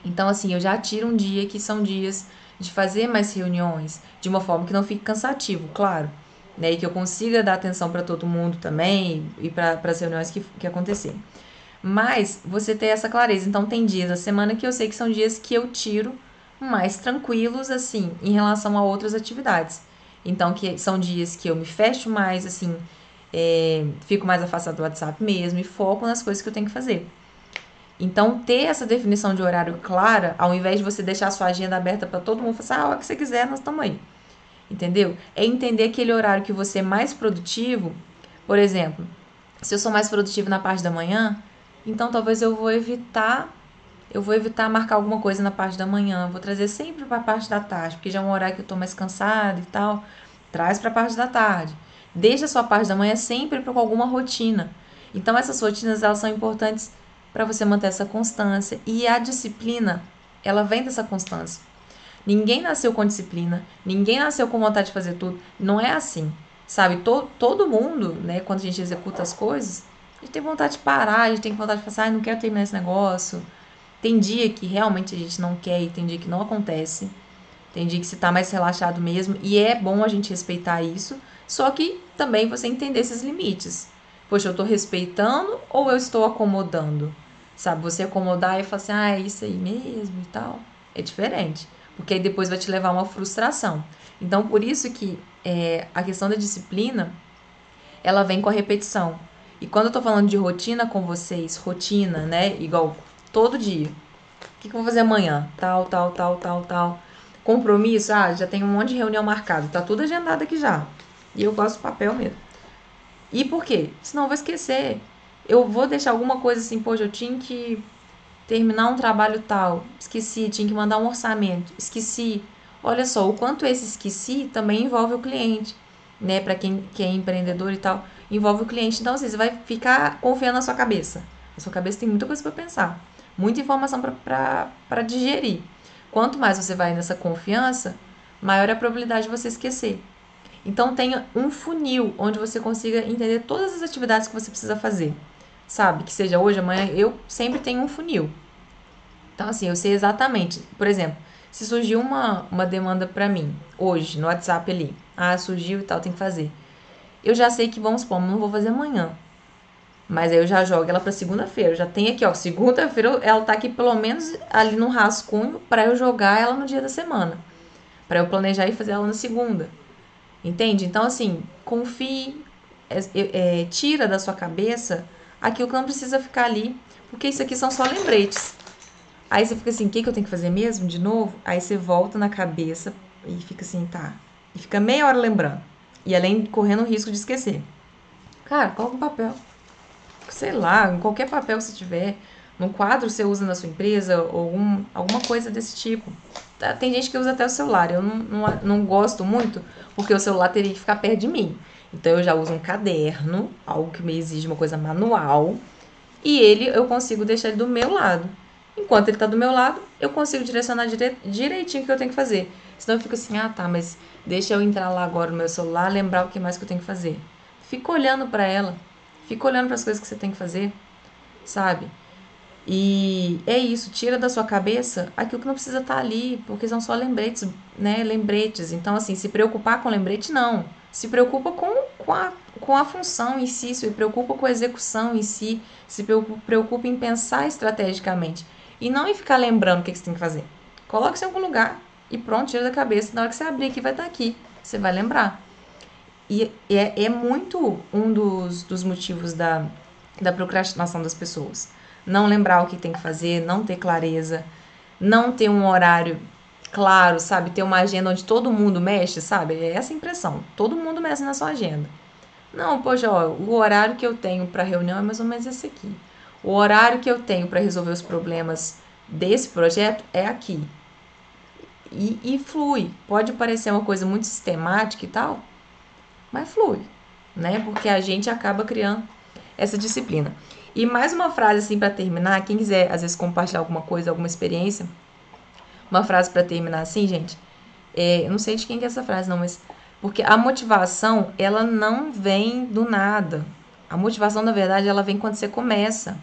Então, assim, eu já tiro um dia que são dias de fazer mais reuniões, de uma forma que não fique cansativo, claro. Né, e que eu consiga dar atenção para todo mundo também e para as reuniões que, que. Mas você ter essa clareza. Então, tem dias da semana que eu sei que são dias que eu tiro mais tranquilos, assim, em relação a outras atividades. Então, que são dias que eu me fecho mais, assim, é, fico mais afastado do WhatsApp mesmo e foco nas coisas que eu tenho que fazer. Então, ter essa definição de horário clara, ao invés de você deixar a sua agenda aberta para todo mundo, falar assim, ah, a hora que você quiser, nós estamos aí. Entendeu? É entender aquele horário que você é mais produtivo. Por exemplo, se eu sou mais produtivo na parte da manhã, então talvez eu vou evitar eu vou evitar marcar alguma coisa na parte da manhã, vou trazer sempre para a parte da tarde, porque já é um horário que eu estou mais cansada e tal. Traz para a parte da tarde. Deixa a sua parte da manhã sempre com alguma rotina. Então essas rotinas elas são importantes para você manter essa constância e a disciplina, ela vem dessa constância. Ninguém nasceu com disciplina, ninguém nasceu com vontade de fazer tudo. Não é assim. Sabe, todo, todo mundo, né, quando a gente executa as coisas, a gente tem vontade de parar, a gente tem vontade de assim, ah, não quero terminar esse negócio tem dia que realmente a gente não quer e tem dia que não acontece. Tem dia que você tá mais relaxado mesmo e é bom a gente respeitar isso, só que também você entender esses limites. Poxa, eu tô respeitando ou eu estou acomodando? Sabe, você acomodar e falar assim, ah, é isso aí mesmo e tal. É diferente, porque aí depois vai te levar a uma frustração. Então, por isso que é, a questão da disciplina, ela vem com a repetição. E quando eu tô falando de rotina com vocês, rotina, né, igual todo dia. O que, que eu vou fazer amanhã? Tal, tal, tal, tal, tal. Compromisso? Ah, já tem um monte de reunião marcada. Tá tudo agendado aqui já. E eu gosto do papel mesmo. E por quê? Senão eu vou esquecer. Eu vou deixar alguma coisa assim, poxa, eu tinha que terminar um trabalho tal. Esqueci, tinha que mandar um orçamento. Esqueci. Olha só, o quanto esse esqueci também envolve o cliente, né? Para quem, quem é empreendedor e tal, envolve o cliente. Então, assim, você vai ficar confiando na sua cabeça. A sua cabeça tem muita coisa para pensar muita informação para digerir. Quanto mais você vai nessa confiança, maior é a probabilidade de você esquecer. Então tenha um funil onde você consiga entender todas as atividades que você precisa fazer. Sabe? Que seja hoje, amanhã, eu sempre tenho um funil. Então, assim, eu sei exatamente. Por exemplo, se surgiu uma, uma demanda para mim, hoje, no WhatsApp ali. Ah, surgiu e tal, tem que fazer. Eu já sei que, vamos supor, não vou fazer amanhã. Mas aí eu já jogo ela para segunda-feira. Já tem aqui, ó, segunda-feira ela tá aqui pelo menos ali no rascunho para eu jogar ela no dia da semana. Para eu planejar e fazer ela na segunda. Entende? Então, assim, confie, é, é, tira da sua cabeça aquilo que não precisa ficar ali, porque isso aqui são só lembretes. Aí você fica assim, o que, que eu tenho que fazer mesmo de novo? Aí você volta na cabeça e fica assim, tá. E fica meia hora lembrando. E além correndo o risco de esquecer. Cara, coloca um papel sei lá, em qualquer papel que você tiver, no quadro você usa na sua empresa, ou algum, alguma coisa desse tipo. Tem gente que usa até o celular, eu não, não, não gosto muito, porque o celular teria que ficar perto de mim. Então eu já uso um caderno, algo que me exige uma coisa manual, e ele eu consigo deixar ele do meu lado. Enquanto ele está do meu lado, eu consigo direcionar dire... direitinho o que eu tenho que fazer. Senão eu fico assim, ah tá, mas deixa eu entrar lá agora no meu celular, lembrar o que mais que eu tenho que fazer. Fica olhando para ela, fica olhando para as coisas que você tem que fazer, sabe? E é isso, tira da sua cabeça aquilo que não precisa estar tá ali, porque são só lembretes, né? Lembretes. Então, assim, se preocupar com lembrete, não. Se preocupa com, com, a, com a função em si, se preocupa com a execução em si, se preocupa em pensar estrategicamente. E não em ficar lembrando o que, você tem que fazer. Coloque-se em algum lugar e pronto, tira da cabeça. Na hora que você abrir aqui, vai estar aqui. Você vai lembrar. E é, é muito um dos, dos motivos da, da procrastinação das pessoas. Não lembrar o que tem que fazer, não ter clareza, não ter um horário claro, sabe? Ter uma agenda onde todo mundo mexe, sabe? É essa impressão. Todo mundo mexe na sua agenda. Não, poxa, ó, o horário que eu tenho para reunião é mais ou menos esse aqui. O horário que eu tenho para resolver os problemas desse projeto é aqui. E, e flui. Pode parecer uma coisa muito sistemática e tal, mas flui, né? Porque a gente acaba criando essa disciplina. E mais uma frase assim para terminar, quem quiser às vezes compartilhar alguma coisa, alguma experiência, uma frase para terminar assim, gente. É, eu não sei de quem que é essa frase não, mas porque a motivação, ela não vem do nada. A motivação, na verdade, ela vem quando você começa.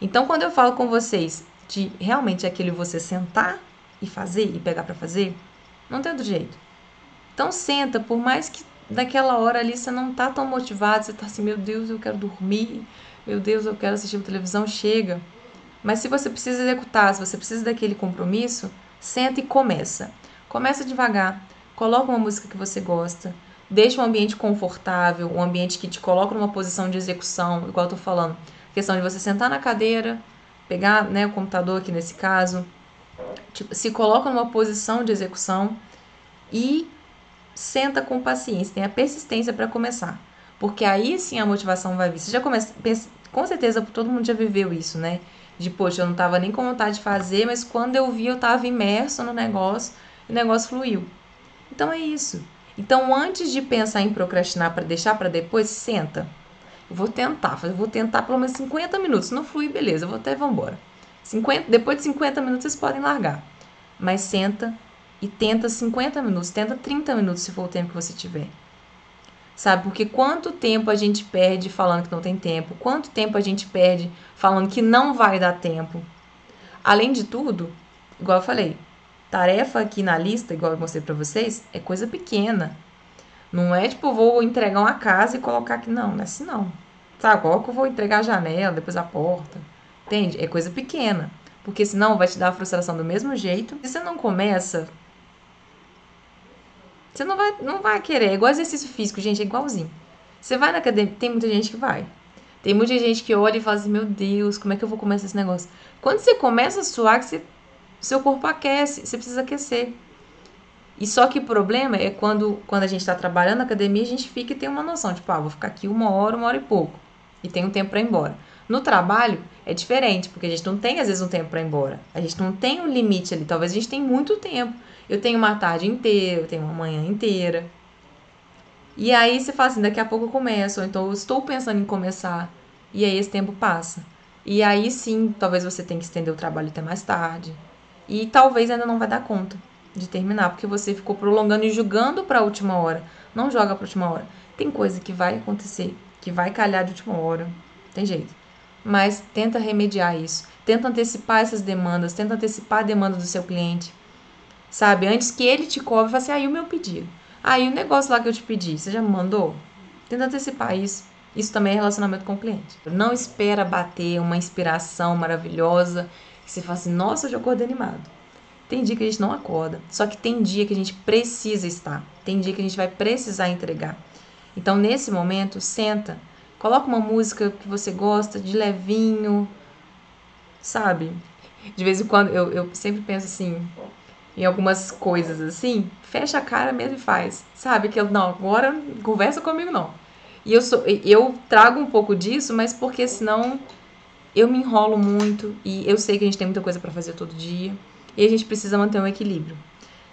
Então, quando eu falo com vocês de realmente aquele você sentar e fazer e pegar para fazer, não tem outro jeito. Então, senta, por mais que naquela hora ali você não tá tão motivado, você tá assim, meu Deus, eu quero dormir, meu Deus, eu quero assistir televisão, chega. Mas se você precisa executar, se você precisa daquele compromisso, senta e começa. Começa devagar, coloca uma música que você gosta, deixa um ambiente confortável, um ambiente que te coloca numa posição de execução, igual eu tô falando. questão de você sentar na cadeira, pegar né, o computador aqui nesse caso, tipo, se coloca numa posição de execução e senta com paciência, tenha persistência para começar. Porque aí sim a motivação vai vir. Você já começa, com certeza todo mundo já viveu isso, né? De, poxa, eu não tava nem com vontade de fazer, mas quando eu vi, eu tava imerso no negócio e o negócio fluiu. Então é isso. Então, antes de pensar em procrastinar para deixar para depois, senta. Eu vou tentar, eu vou tentar pelo menos 50 minutos. Se não fluir, beleza, eu vou até vamos embora. 50, depois de 50 minutos vocês podem largar. Mas senta e tenta 50 minutos, tenta 30 minutos se for o tempo que você tiver. Sabe? Porque quanto tempo a gente perde falando que não tem tempo? Quanto tempo a gente perde falando que não vai dar tempo? Além de tudo, igual eu falei, tarefa aqui na lista, igual eu mostrei para vocês, é coisa pequena. Não é tipo, vou entregar uma casa e colocar aqui. Não, não é assim não. Sabe? Coloca, vou entregar a janela, depois a porta. Entende? É coisa pequena. Porque senão vai te dar a frustração do mesmo jeito. Se você não começa, você não vai, não vai querer. É igual exercício físico, gente, é igualzinho. Você vai na academia, tem muita gente que vai. Tem muita gente que olha e fala assim: Meu Deus, como é que eu vou começar esse negócio? Quando você começa a suar, você, seu corpo aquece, você precisa aquecer. E só que o problema é quando, quando a gente está trabalhando na academia, a gente fica e tem uma noção, tipo, ah, vou ficar aqui uma hora, uma hora e pouco. E tem um tempo para ir embora. No trabalho é diferente, porque a gente não tem às vezes um tempo para ir embora. A gente não tem um limite ali, talvez a gente tenha muito tempo. Eu tenho uma tarde inteira, eu tenho uma manhã inteira. E aí você fala assim, daqui a pouco eu começo, ou então eu estou pensando em começar. E aí esse tempo passa. E aí sim, talvez você tenha que estender o trabalho até mais tarde. E talvez ainda não vai dar conta de terminar, porque você ficou prolongando e julgando para a última hora. Não joga para a última hora. Tem coisa que vai acontecer, que vai calhar de última hora. Tem jeito. Mas tenta remediar isso. Tenta antecipar essas demandas, tenta antecipar a demanda do seu cliente. Sabe? Antes que ele te cobre, fala assim, aí o meu pedido. Aí o negócio lá que eu te pedi, você já me mandou? Tenta antecipar isso. Isso também é relacionamento com o cliente. Não espera bater uma inspiração maravilhosa que você fala assim, nossa, eu já acordei animado. Tem dia que a gente não acorda, só que tem dia que a gente precisa estar. Tem dia que a gente vai precisar entregar. Então, nesse momento, senta, coloca uma música que você gosta, de levinho, sabe? De vez em quando, eu, eu sempre penso assim, em algumas coisas assim, fecha a cara mesmo e faz. Sabe? Que eu, não, agora conversa comigo não. E eu, sou, eu trago um pouco disso, mas porque senão eu me enrolo muito e eu sei que a gente tem muita coisa para fazer todo dia e a gente precisa manter um equilíbrio,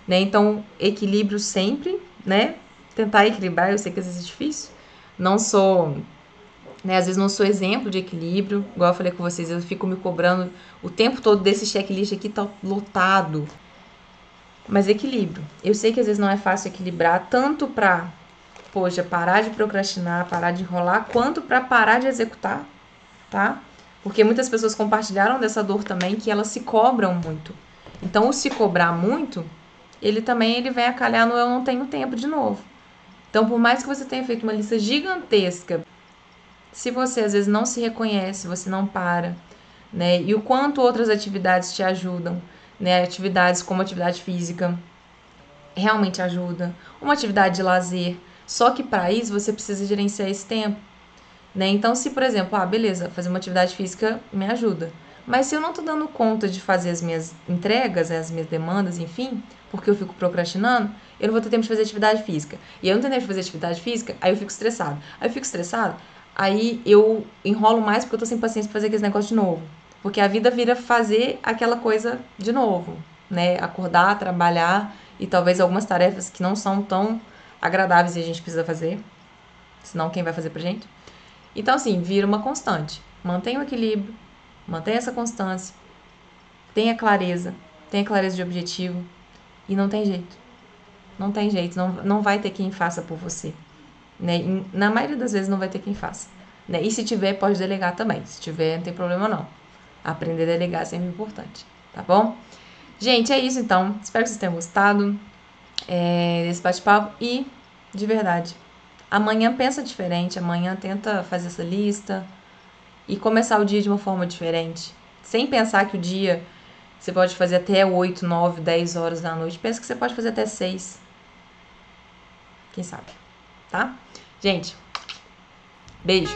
né? Então, equilíbrio sempre, né? Tentar equilibrar, eu sei que às vezes é difícil, não sou, né, às vezes não sou exemplo de equilíbrio, igual eu falei com vocês, eu fico me cobrando o tempo todo desse checklist aqui tá lotado. Mas equilíbrio. Eu sei que às vezes não é fácil equilibrar tanto pra, poxa, parar de procrastinar, parar de enrolar, quanto para parar de executar, tá? Porque muitas pessoas compartilharam dessa dor também, que elas se cobram muito. Então, o se cobrar muito, ele também ele vem a calhar no eu não tenho tempo de novo. Então, por mais que você tenha feito uma lista gigantesca, se você às vezes não se reconhece, você não para, né? E o quanto outras atividades te ajudam, né? Atividades como atividade física realmente ajuda, uma atividade de lazer. Só que para isso você precisa gerenciar esse tempo, né? Então, se por exemplo, ah, beleza, fazer uma atividade física me ajuda. Mas se eu não estou dando conta de fazer as minhas entregas, as minhas demandas, enfim, porque eu fico procrastinando, eu não vou ter tempo de fazer atividade física. E eu não tenho tempo de fazer atividade física, aí eu fico estressado. Aí eu fico estressado, aí eu enrolo mais porque eu tô sem paciência pra fazer aquele negócio de novo. Porque a vida vira fazer aquela coisa de novo, né? Acordar, trabalhar e talvez algumas tarefas que não são tão agradáveis e a gente precisa fazer. Senão quem vai fazer pra gente? Então, assim, vira uma constante. Mantenha o equilíbrio, mantenha essa constância, tenha clareza, tenha clareza de objetivo e não tem jeito. Não tem jeito, não, não vai ter quem faça por você. Né? Na maioria das vezes não vai ter quem faça. Né? E se tiver, pode delegar também. Se tiver, não tem problema não. Aprender a delegar é sempre importante, tá bom? Gente, é isso então. Espero que vocês tenham gostado é, desse bate-papo. E, de verdade, amanhã pensa diferente. Amanhã tenta fazer essa lista e começar o dia de uma forma diferente. Sem pensar que o dia você pode fazer até 8, 9, 10 horas da noite. Pensa que você pode fazer até 6. Quem sabe? Tá? Gente, beijo.